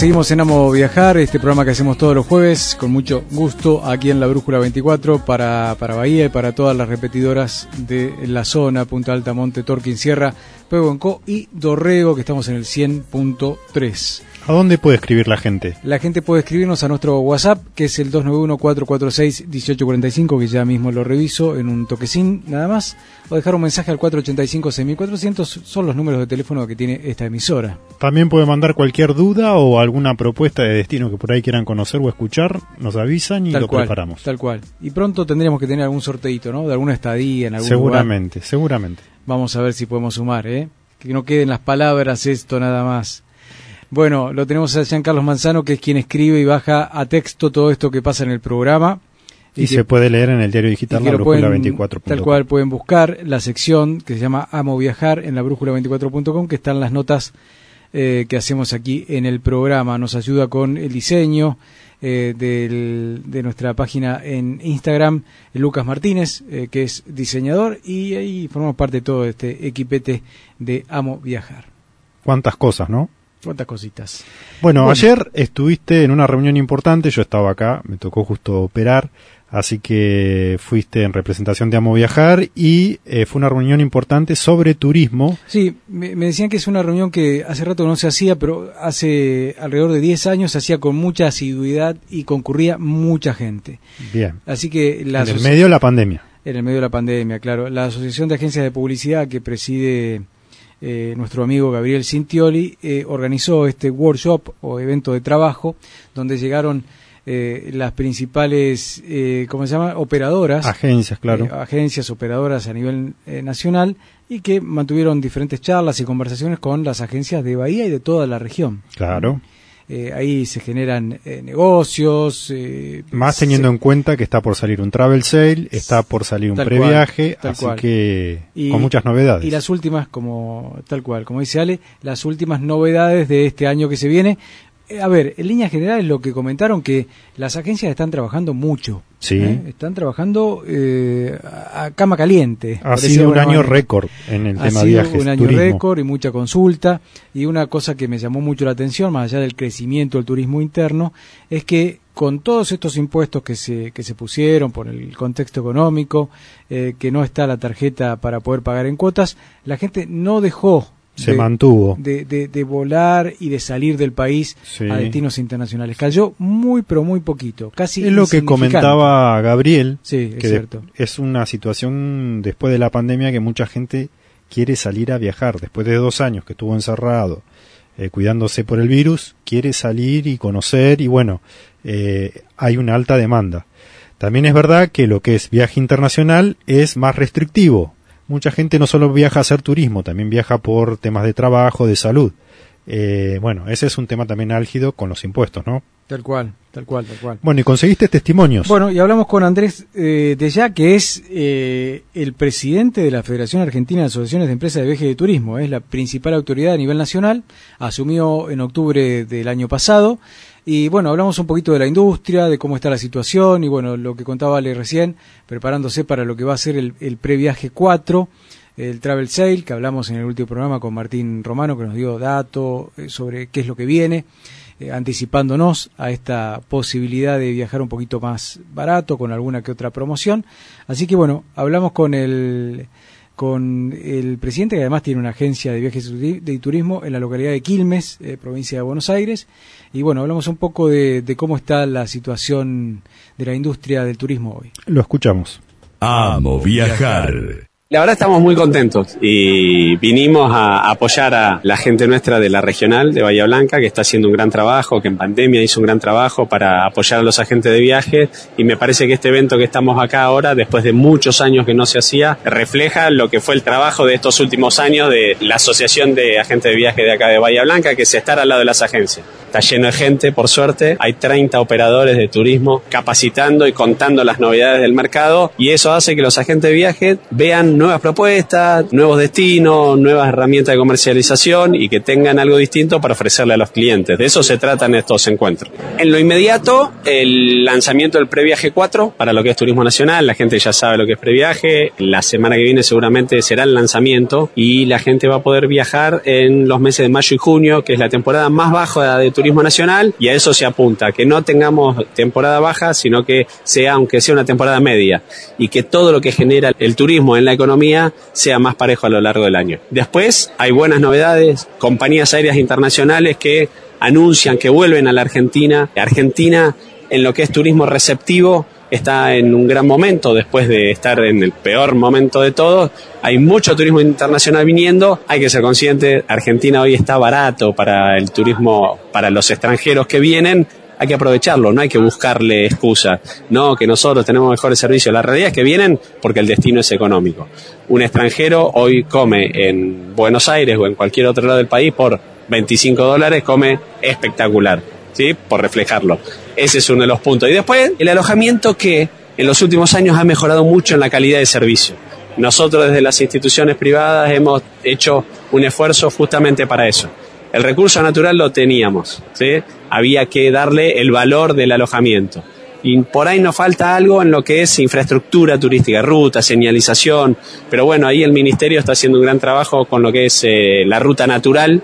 S7: Seguimos en Amo Viajar, este programa que hacemos todos los jueves, con mucho gusto, aquí en la Brújula 24, para, para Bahía y para todas las repetidoras de la zona, Punta Alta, Monte, Torquín, Sierra, Pehuenco y Dorrego, que estamos en el 100.3.
S8: ¿A dónde puede escribir la gente?
S7: La gente puede escribirnos a nuestro WhatsApp, que es el 291-446-1845, que ya mismo lo reviso en un toquecín nada más, o dejar un mensaje al 485-6400, son los números de teléfono que tiene esta emisora.
S8: También puede mandar cualquier duda o alguna propuesta de destino que por ahí quieran conocer o escuchar, nos avisan y
S7: tal
S8: lo
S7: cual,
S8: preparamos.
S7: Tal cual. Y pronto tendríamos que tener algún sorteito, ¿no? De alguna estadía en algún
S8: Seguramente, seguramente.
S7: Vamos a ver si podemos sumar, ¿eh? Que no queden las palabras esto nada más. Bueno, lo tenemos a Giancarlos Manzano, que es quien escribe y baja a texto todo esto que pasa en el programa.
S8: Y,
S7: que-
S8: se puede leer en el diario digital la brújula
S7: pueden-
S8: 24.
S7: Tal cual pueden buscar la sección que se llama Amo Viajar en la brújula 24.com, que están las notas eh, que hacemos aquí en el programa. Nos ayuda con el diseño eh, del- de nuestra página en Instagram, Lucas Martínez, eh, que es diseñador, y ahí formamos parte de todo este equipete de Amo Viajar.
S8: Cuántas cosas, ¿no?
S7: Cuántas cositas.
S8: Bueno,
S7: Bueno.
S8: ayer estuviste en una reunión importante, yo estaba acá, me tocó justo operar Así que fuiste en representación de Amo Viajar y eh, fue una reunión importante sobre turismo.
S7: Sí, me, me decían que es una reunión que hace rato no se hacía, pero hace alrededor de 10 años se hacía con mucha asiduidad y concurría mucha gente.
S8: Bien.
S7: Así que la
S8: en el medio de la pandemia.
S7: En el medio de la pandemia, claro. La Asociación de Agencias de Publicidad que preside eh, nuestro amigo Gabriel Cintioli eh, organizó este workshop o evento de trabajo donde llegaron eh, las principales, eh, ¿cómo se llama? Operadoras.
S8: Agencias, claro.
S7: eh, agencias operadoras a nivel eh, nacional y que mantuvieron diferentes charlas y conversaciones con las agencias de Bahía y de toda la región.
S8: Claro.
S7: Eh, ahí se generan eh, negocios. eh,
S8: Más
S7: se-
S8: teniendo en cuenta que está por salir un travel sale, está por salir un previaje,
S7: cual,
S8: así
S7: cual.
S8: que
S7: Y-
S8: con muchas novedades.
S7: Y las últimas, como tal cual, como dice Ale, las últimas novedades de este año que se viene. Eh, a ver, en líneas generales lo que comentaron que las agencias están trabajando mucho.
S8: Sí.
S7: ¿eh? Están trabajando eh, a cama caliente.
S8: Ha sido un año récord en el
S7: ha
S8: tema
S7: sido
S8: viajes,
S7: un año récord y mucha consulta. Y una cosa que me llamó mucho la atención, más allá del crecimiento del turismo interno, es que con todos estos impuestos que se, que se pusieron por el contexto económico, eh, que no está la tarjeta para poder pagar en cuotas, la gente no dejó
S8: Se
S7: de-
S8: mantuvo.
S7: de, de- de volar y de salir del país
S8: Sí.
S7: a destinos internacionales. Cayó muy, pero muy poquito, casi
S8: Es lo que comentaba Gabriel,
S7: Sí, es
S8: que
S7: cierto.
S8: es una situación después de la pandemia que mucha gente quiere salir a viajar. Después de dos años que estuvo encerrado, eh, cuidándose por el virus, quiere salir y conocer y bueno, eh, hay una alta demanda. También es verdad que lo que es viaje internacional es más restrictivo. Mucha gente no solo viaja a hacer turismo, también viaja por temas de trabajo, de salud. Eh, bueno, ese es un tema también álgido con los impuestos, ¿no?
S7: Tal cual, tal cual, tal cual.
S8: Bueno, y conseguiste testimonios.
S7: Bueno, y hablamos con Andrés eh, de ya, que es eh, el presidente de la Federación Argentina de Asociaciones de Empresas de Viaje y de Turismo. Es la principal autoridad a nivel nacional. Asumió en octubre del año pasado. Y bueno, hablamos un poquito de la industria, de cómo está la situación y bueno, lo que contaba Ale recién, preparándose para lo que va a ser el, previaje 4, el Travel Sale, que hablamos en el último programa con Martín Romano, que nos dio datos eh, sobre qué es lo que viene eh, anticipándonos a esta posibilidad de viajar un poquito más barato con alguna que otra promoción. Así que bueno, hablamos con el con el presidente que además tiene una agencia de viajes y de turismo en la localidad de Quilmes, eh, provincia de Buenos Aires, y bueno, hablamos un poco de, de cómo está la situación de la industria del turismo hoy.
S8: Lo escuchamos.
S4: Amo viajar.
S12: La verdad estamos muy contentos y vinimos a apoyar a la gente nuestra de la regional de Bahía Blanca que está haciendo un gran trabajo, que en pandemia hizo un gran trabajo para apoyar a los agentes de viaje y me parece que este evento que estamos acá ahora, después de muchos años que no se hacía, refleja lo que fue el trabajo de estos últimos años de la Asociación de Agentes de Viaje de acá de Bahía Blanca, que es estar al lado de las agencias. Está lleno de gente, por suerte, hay 30 operadores de turismo capacitando y contando las novedades del mercado y eso hace que los agentes de viaje vean nuevas propuestas, nuevos destinos, nuevas herramientas de comercialización y que tengan algo distinto para ofrecerle a los clientes. De eso se tratan estos encuentros. En lo inmediato, el lanzamiento del Previaje 4 para lo que es turismo nacional. La gente ya sabe lo que es previaje. La semana que viene seguramente será el lanzamiento y la gente va a poder viajar en los meses de mayo y junio, que es la temporada más baja de turismo nacional y a eso se apunta, que no tengamos temporada baja, sino que sea, aunque sea una temporada media y que todo lo que genera el turismo en la economía sea más parejo a lo largo del año. Después hay buenas novedades, compañías aéreas internacionales que anuncian que vuelven a la Argentina. Argentina en lo que es turismo receptivo está en un gran momento después de estar en el peor momento de todos. Hay mucho turismo internacional viniendo, hay que ser consciente, Argentina hoy está barato para el turismo, para los extranjeros que vienen, hay que aprovecharlo, no hay que buscarle excusas. No, que nosotros tenemos mejores servicios. La realidad es que vienen porque el destino es económico. Un extranjero hoy come en Buenos Aires o en cualquier otro lado del país por 25 dólares, come espectacular, ¿sí? Por reflejarlo. Ese es uno de los puntos. Y después, el alojamiento que en los últimos años ha mejorado mucho en la calidad de servicio. Nosotros desde las instituciones privadas hemos hecho un esfuerzo justamente para eso. El recurso natural lo teníamos, ¿sí? había que darle el valor del alojamiento. Y por ahí nos falta algo en lo que es infraestructura turística, ruta, señalización, pero bueno, ahí el Ministerio está haciendo un gran trabajo con lo que es eh, la ruta natural,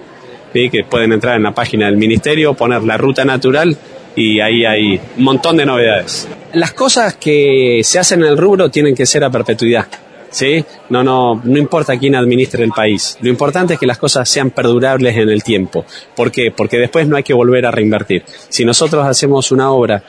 S12: que pueden entrar en la página del Ministerio, poner la ruta natural y ahí hay un montón de novedades. las cosas que se hacen en el rubro tienen que ser a perpetuidad. ¿Sí? No, no, no importa quién administre el país. Lo importante es que las cosas sean perdurables en el tiempo. ¿Por qué? Porque después no hay que volver a reinvertir. Si nosotros hacemos una obra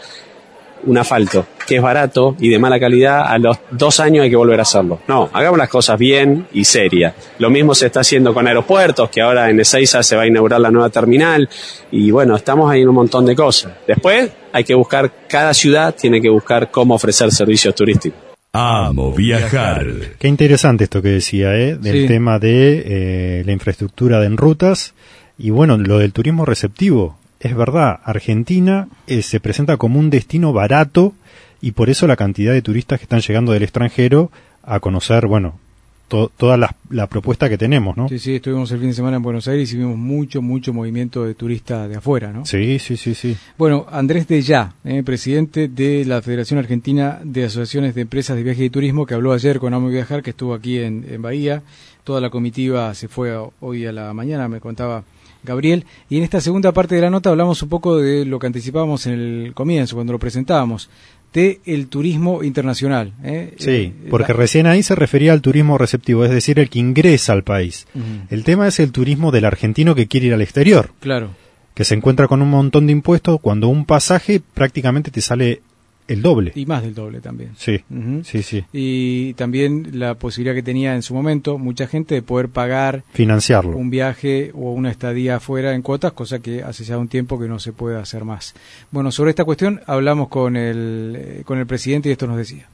S12: un asfalto que es barato y de mala calidad, a los dos años hay que volver a hacerlo. No, hagamos las cosas bien y serias. Lo mismo se está haciendo con aeropuertos, que ahora en Ezeiza se va a inaugurar la nueva terminal y bueno, estamos ahí en un montón de cosas. Después hay que buscar, cada ciudad tiene que buscar cómo ofrecer servicios turísticos.
S4: Amo viajar.
S8: Qué interesante esto que decía, ¿eh? Del
S7: Sí.
S8: tema de eh, la infraestructura de en rutas y bueno, lo del turismo receptivo. Es verdad, Argentina eh, se presenta como un destino barato y por eso la cantidad de turistas que están llegando del extranjero a conocer, bueno, to- toda la, la propuesta que tenemos, ¿no?
S7: Sí, sí, estuvimos el fin de semana en Buenos Aires y vimos mucho, mucho movimiento de turistas de afuera, ¿no?
S8: Sí, sí, sí, sí.
S7: Bueno, Andrés de Ya, eh, presidente de la Federación Argentina de Asociaciones de Empresas de Viaje y Turismo, que habló ayer con Amo Viajar, que estuvo aquí en, en Bahía. Toda la comitiva se fue hoy a la mañana, me contaba Gabriel. Y en esta segunda parte de la nota hablamos un poco de lo que anticipábamos en el comienzo, cuando lo presentábamos, de el turismo internacional. ¿eh?
S8: Sí,
S7: Eh,
S8: porque
S7: la-
S8: recién ahí se refería al turismo receptivo, es decir, el que ingresa al país. El tema es el turismo del argentino que quiere ir al exterior,
S7: Claro.
S8: que se encuentra con un montón de impuestos cuando un pasaje prácticamente te sale el doble.
S7: Y más del doble también.
S8: Sí, sí, sí.
S7: Y también la posibilidad que tenía en su momento mucha gente de poder pagar
S8: Financiarlo.
S7: un viaje o una estadía afuera en cuotas, cosa que hace ya un tiempo que no se puede hacer más. Bueno, sobre esta cuestión hablamos con el, eh, con el presidente y esto nos decía.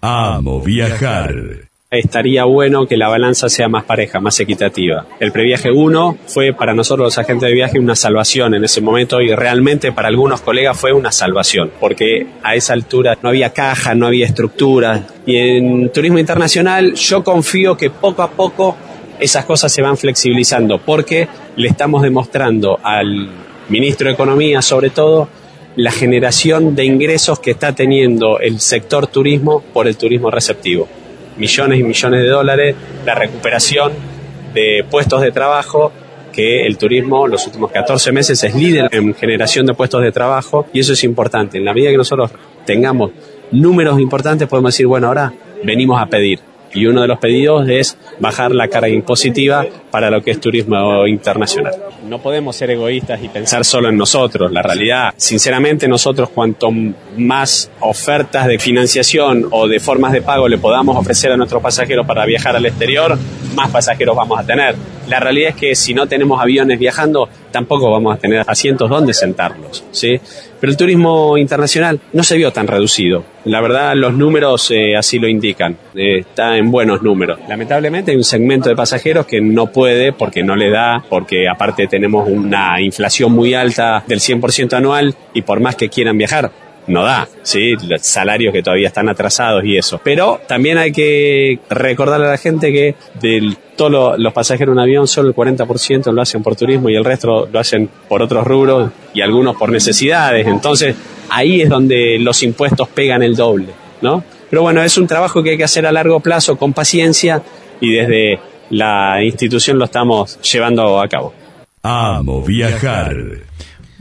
S4: Amo viajar.
S12: Estaría bueno que la balanza sea más pareja, más equitativa. El previaje 1 fue para nosotros los agentes de viaje una salvación en ese momento y realmente para algunos colegas fue una salvación, porque a esa altura no había caja, no había estructura. Y en turismo internacional yo confío que poco a poco esas cosas se van flexibilizando, porque le estamos demostrando al ministro de Economía sobre todo la generación de ingresos que está teniendo el sector turismo por el turismo receptivo millones y millones de dólares, la recuperación de puestos de trabajo, que el turismo los últimos 14 meses es líder en generación de puestos de trabajo y eso es importante. En la medida que nosotros tengamos números importantes podemos decir, bueno, ahora venimos a pedir. Y uno de los pedidos es bajar la carga impositiva para lo que es turismo internacional. No podemos ser egoístas y pensar solo en nosotros. La realidad, sinceramente, nosotros cuanto más ofertas de financiación o de formas de pago le podamos ofrecer a nuestros pasajeros para viajar al exterior, más pasajeros vamos a tener. La realidad es que si no tenemos aviones viajando, tampoco vamos a tener asientos donde sentarlos, ¿sí? Pero el turismo internacional no se vio tan reducido. La verdad, los números eh, así lo indican. Eh, está en buenos números. Lamentablemente hay un segmento de pasajeros que no puede porque no le da, porque aparte tenemos una inflación muy alta del 100% anual y por más que quieran viajar, no da, ¿sí? Los salarios que todavía están atrasados y eso. Pero también hay que recordarle a la gente que de todos lo- los pasajeros en avión, solo el 40% lo hacen por turismo y el resto lo hacen por otros rubros y algunos por necesidades. Entonces, ahí es donde los impuestos pegan el doble, ¿no? Pero bueno, es un trabajo que hay que hacer a largo plazo, con paciencia, y desde la institución lo estamos llevando a cabo.
S4: Amo viajar.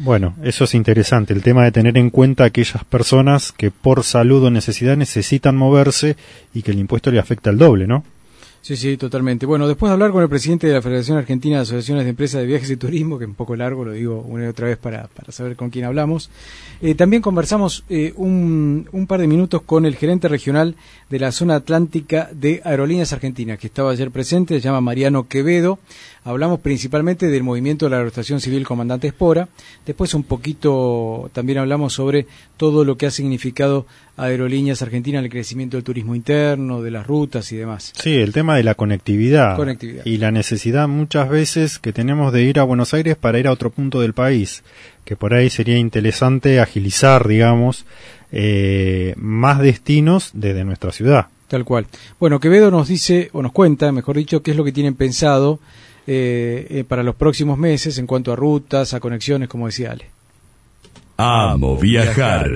S8: Bueno, eso es interesante, el tema de tener en cuenta aquellas personas que por salud o necesidad necesitan moverse y que el impuesto le afecta el doble, ¿no?
S7: Sí, sí, totalmente. Bueno, después de hablar con el presidente de la Federación Argentina de Asociaciones de Empresas de Viajes y Turismo, que es un poco largo, lo digo una y otra vez para, para saber con quién hablamos, eh, también conversamos eh, un, un par de minutos con el gerente regional de la zona atlántica de Aerolíneas Argentinas, que estaba ayer presente, se llama Mariano Quevedo. Hablamos principalmente del movimiento de la Aeroestación Civil Comandante Espora. Después un poquito también hablamos sobre todo lo que ha significado Aerolíneas Argentinas en el crecimiento del turismo interno, de las rutas y demás.
S8: Sí, el tema de la conectividad,
S7: Conectividad.
S8: y la necesidad muchas veces que tenemos de ir a Buenos Aires para ir a otro punto del país, que por ahí sería interesante agilizar, digamos, eh, más destinos desde nuestra ciudad.
S7: Tal cual. Bueno, Quevedo nos dice, o nos cuenta, mejor dicho, qué es lo que tienen pensado eh, eh, para los próximos meses en cuanto a rutas, a conexiones, como decía Ale.
S4: Amo viajar.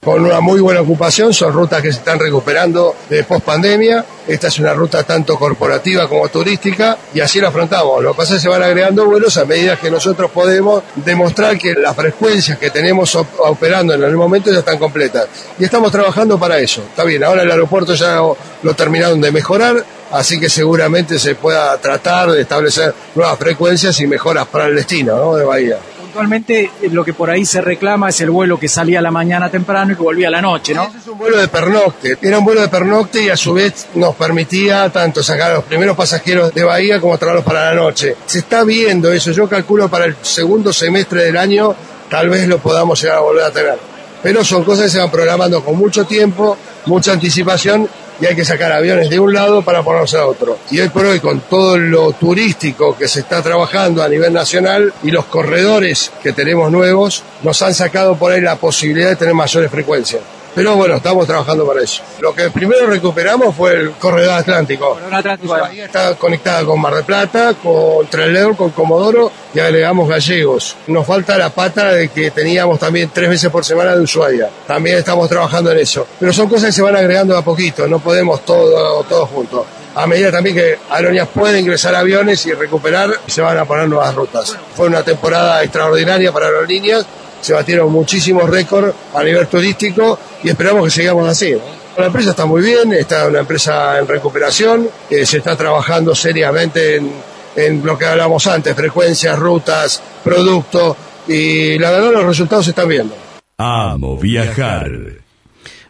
S13: con una muy buena ocupación, son rutas que se están recuperando de post pandemia. Esta es una ruta tanto corporativa como turística y así la afrontamos. Lo que pasa es que se van agregando vuelos a medida que nosotros podemos demostrar que las frecuencias que tenemos op- operando en el momento ya están completas. Y estamos trabajando para eso. Está bien, ahora el aeropuerto ya lo terminaron de mejorar, así que seguramente se pueda tratar de establecer nuevas frecuencias y mejoras para el destino ¿no? de Bahía.
S14: Puntualmente eh, lo que por ahí se reclama es el vuelo que salía a la mañana temprano y que volvía a la noche, ¿no?
S13: Es un vuelo de pernocte. Era un vuelo de pernocte y a su vez nos permitía tanto sacar a los primeros pasajeros de Bahía como traerlos para la noche. Se está viendo eso. Yo calculo para el segundo semestre del año tal vez lo podamos llegar a volver a tener. Pero son cosas que se van programando con mucho tiempo, mucha anticipación y hay que sacar aviones de un lado para ponerse a otro. Y hoy por hoy, con todo lo turístico que se está trabajando a nivel nacional y los corredores que tenemos nuevos, nos han sacado por ahí la posibilidad de tener mayores frecuencias. Pero bueno, estamos trabajando para eso. Lo que primero recuperamos fue el corredor atlántico. Bahía está conectada con Mar del Plata, con Trelew, con Comodoro y agregamos gallegos. Nos falta la pata de que teníamos también tres veces por semana de Ushuaia. También estamos trabajando en eso. Pero son cosas que se van agregando a poquito, no podemos todo, todo juntos. A medida también que Aerolíneas puede ingresar aviones y recuperar, se van a poner nuevas rutas. Fue una temporada extraordinaria para Aerolíneas, se batieron muchísimos récords a nivel turístico y esperamos que sigamos así. La empresa está muy bien, está una empresa en recuperación, eh, se está trabajando seriamente en, en lo que hablamos antes, frecuencias, rutas, producto, y la verdad los resultados se están viendo.
S4: Amo viajar.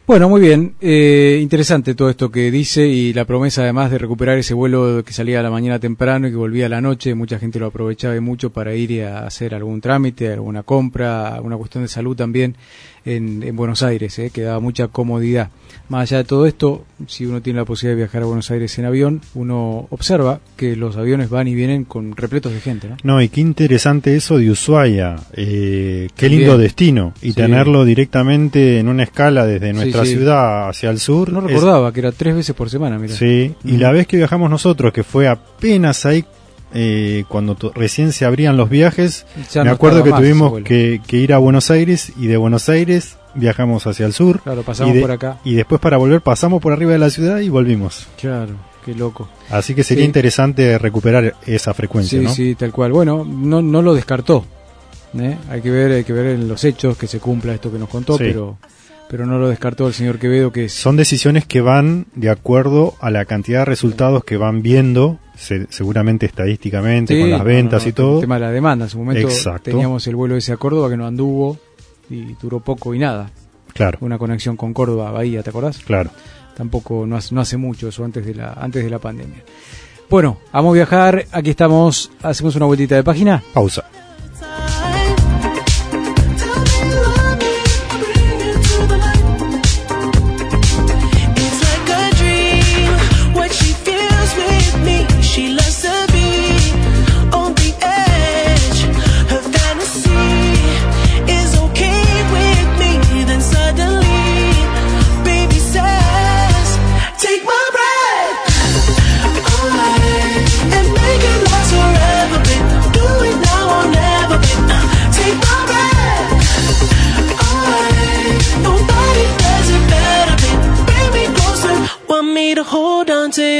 S7: Bueno, muy bien. Eh, interesante todo esto que dice y la promesa además de recuperar ese vuelo que salía a la mañana temprano y que volvía a la noche. Mucha gente lo aprovechaba y mucho para ir a hacer algún trámite, alguna compra, alguna cuestión de salud también en, en Buenos Aires, eh, que daba mucha comodidad. Más allá de todo esto, si uno tiene la posibilidad de viajar a Buenos Aires en avión, uno observa que los aviones van y vienen con repletos de gente, ¿no?
S8: No, y qué interesante eso de Ushuaia. Eh, qué lindo destino. Y
S7: Sí.
S8: tenerlo directamente en una escala desde nuestra
S7: sí.
S8: ciudad hacia el sur.
S7: No
S8: es-
S7: recordaba que era tres veces por semana, mira.
S8: Sí, y la vez que viajamos nosotros, que fue apenas ahí, eh, cuando recién se abrían los viajes,
S7: Ya
S8: me
S7: no
S8: acuerdo que
S7: más
S8: tuvimos que, que ir a Buenos Aires y de Buenos Aires viajamos hacia el sur.
S7: Claro, pasamos
S8: y de-
S7: por acá.
S8: Y después para volver pasamos por arriba de la ciudad y volvimos.
S7: Claro, qué loco.
S8: Así que sería
S7: Sí.
S8: interesante recuperar esa frecuencia,
S7: Sí,
S8: ¿no?
S7: sí, tal cual. Bueno, no, no lo descartó. ¿eh? Hay que ver, hay que ver en los hechos que se cumpla esto que nos contó,
S8: Sí.
S7: pero, pero no lo descartó el señor Quevedo, que es
S8: Son decisiones que van de acuerdo a la cantidad de resultados que van viendo, se- seguramente estadísticamente,
S7: Sí,
S8: con las
S7: no,
S8: ventas
S7: no,
S8: y todo.
S7: El tema de la demanda. En su momento
S8: Exacto.
S7: teníamos el vuelo ese a Córdoba que no anduvo y duró poco y nada.
S8: Claro.
S7: Una conexión con Córdoba, Bahía, ¿te acordás?
S8: Claro.
S7: Tampoco, no hace, no hace mucho eso, antes de la, antes de la pandemia. Bueno, vamos a viajar. Aquí estamos. Hacemos una vueltita de página.
S8: Pausa.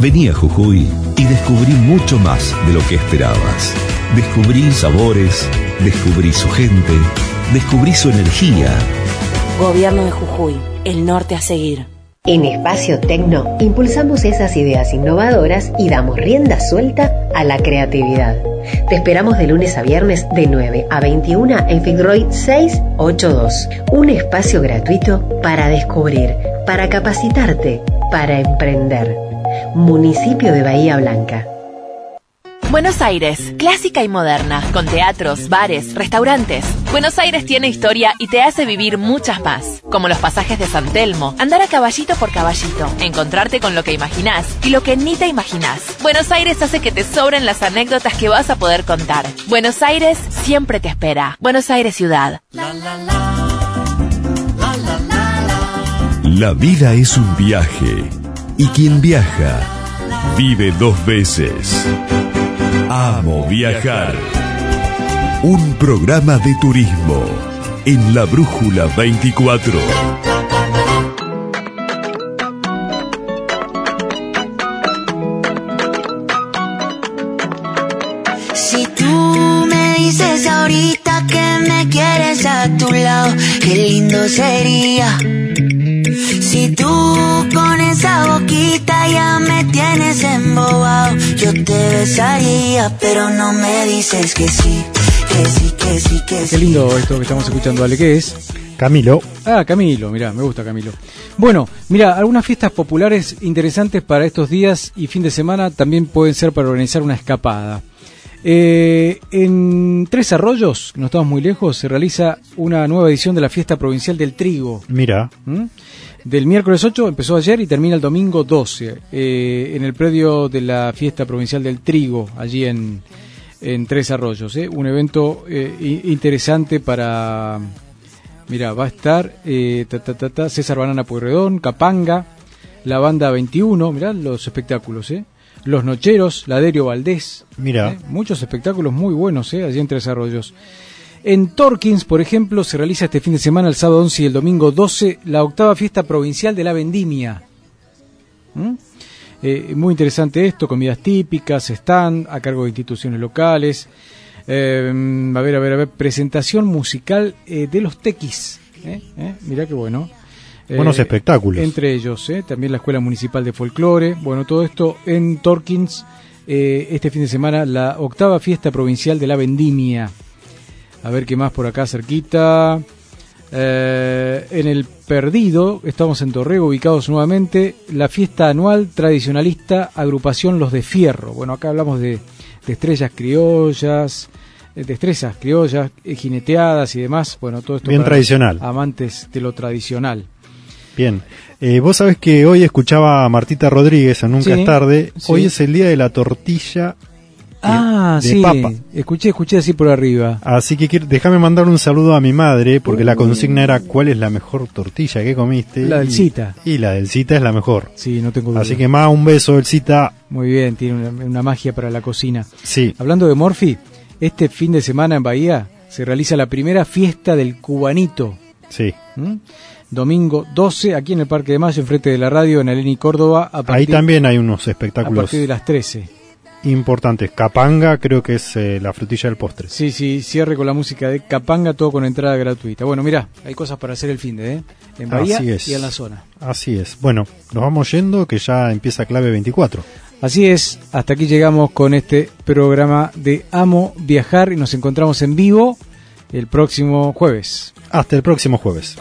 S4: Vení a Jujuy y descubrí mucho más de lo que esperabas. Descubrí sabores, descubrí su gente, descubrí su energía.
S5: Gobierno de Jujuy, el norte a seguir.
S3: En Espacio Tecno impulsamos esas ideas innovadoras y damos rienda suelta a la creatividad. Te esperamos de lunes a viernes de 9 a 21 en Figroid 682. Un espacio gratuito para descubrir, para capacitarte, para emprender. Municipio de Bahía Blanca.
S2: Buenos Aires, clásica y moderna, con teatros, bares, restaurantes. Buenos Aires tiene historia y te hace vivir muchas más, como los pasajes de San Telmo, andar a caballito por caballito, encontrarte con lo que imaginás y lo que ni te imaginás. Buenos Aires hace que te sobren las anécdotas que vas a poder contar. Buenos Aires siempre te espera. Buenos Aires ciudad.
S4: La vida es un viaje y quien viaja vive dos veces. Amo viajar. Un programa de turismo en la Brújula 24.
S15: Si tú me dices ahorita que me quieres a tu lado, qué lindo sería. Si tú con esa boquita ya me tienes embobado, yo te besaría, pero no me dices que sí, que sí, que sí, que
S7: Qué
S15: sí.
S7: lindo esto que estamos escuchando, Ale. ¿Qué es?
S8: Camilo.
S7: Ah, Camilo, mirá, me gusta Camilo. Bueno, mira, algunas fiestas populares interesantes para estos días y fin de semana también pueden ser para organizar una escapada. Eh, en Tres Arroyos, no estamos muy lejos, se realiza una nueva edición de la fiesta provincial del trigo.
S8: Mira,
S7: ¿Mm? Del miércoles 8 empezó ayer y termina el domingo 12, eh, en el predio de la fiesta provincial del trigo, allí en, en Tres Arroyos. ¿eh? Un evento eh, interesante para... Mira, va a estar eh, ta, ta, ta, ta, César Banana Pueyrredón, Capanga, la banda 21, mirá los espectáculos, ¿eh? Los Nocheros, Laderio Valdés.
S8: Mira.
S7: ¿eh? Muchos espectáculos muy buenos, ¿eh? Allí en Tres Arroyos. En Torkins, por ejemplo, se realiza este fin de semana, el sábado 11 y el domingo 12, la octava fiesta provincial de la vendimia. ¿Mm? Eh, muy interesante esto, comidas típicas, están a cargo de instituciones locales. Eh, a ver, a ver, a ver, presentación musical eh, de los tequis. ¿eh? ¿Eh? Mirá qué bueno.
S8: Buenos espectáculos.
S7: Entre ellos, ¿eh? también la Escuela Municipal de Folclore. Bueno, todo esto en Torkins, eh, este fin de semana, la octava fiesta provincial de la vendimia. A ver qué más por acá cerquita. Eh, en el Perdido, estamos en Torrego, ubicados nuevamente, la fiesta anual tradicionalista agrupación Los de Fierro. Bueno, acá hablamos de, de estrellas criollas, eh, destrezas criollas, eh, jineteadas y demás. Bueno, todo esto
S8: Bien
S7: para
S8: tradicional.
S7: Amantes de lo tradicional.
S8: bien. Eh, Vos sabés que hoy escuchaba a Martita Rodríguez en Nunca
S7: Sí,
S8: es tarde.
S7: sí.
S8: Hoy es el día de la tortilla
S7: Ah,
S8: de
S7: sí,
S8: papa.
S7: escuché, escuché así por arriba.
S8: Así que quiero- déjame mandar un saludo a mi madre, porque la consigna era cuál es la mejor tortilla que comiste.
S7: La del Cita.
S8: Y la del Cita es la mejor.
S7: Sí, no tengo duda.
S8: Así que más un beso del Cita.
S7: Muy bien, tiene una, una magia para la cocina.
S8: Sí.
S7: Hablando de Morphy, este fin de semana en Bahía se realiza la primera fiesta del cubanito.
S8: Sí.
S7: ¿Mm? Domingo 12, aquí en el Parque de Mayo, enfrente de la radio, en Aleni, Córdoba. A
S8: Ahí también hay unos
S7: a
S8: espectáculos
S7: partir de las 13.
S8: Importantes. Capanga creo que es eh, la frutilla del postre.
S7: Sí, sí, cierre con la música de Capanga, todo con entrada gratuita. Bueno, mira, hay cosas para hacer el fin de, ¿eh? En Bahía
S8: Así es.
S7: y en la zona.
S8: Así es. Bueno, nos vamos yendo que ya empieza clave 24.
S7: Así es, hasta aquí llegamos con este programa de Amo Viajar y nos encontramos en vivo el próximo jueves.
S8: Hasta el próximo jueves.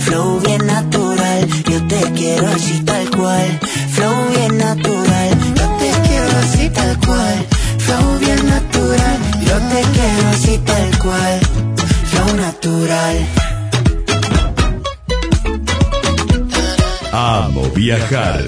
S15: Flow bien natural, yo te quiero así tal cual. Flow bien natural, Flow bien natural, yo te quiero así tal cual. Flow natural.
S4: Amo viajar.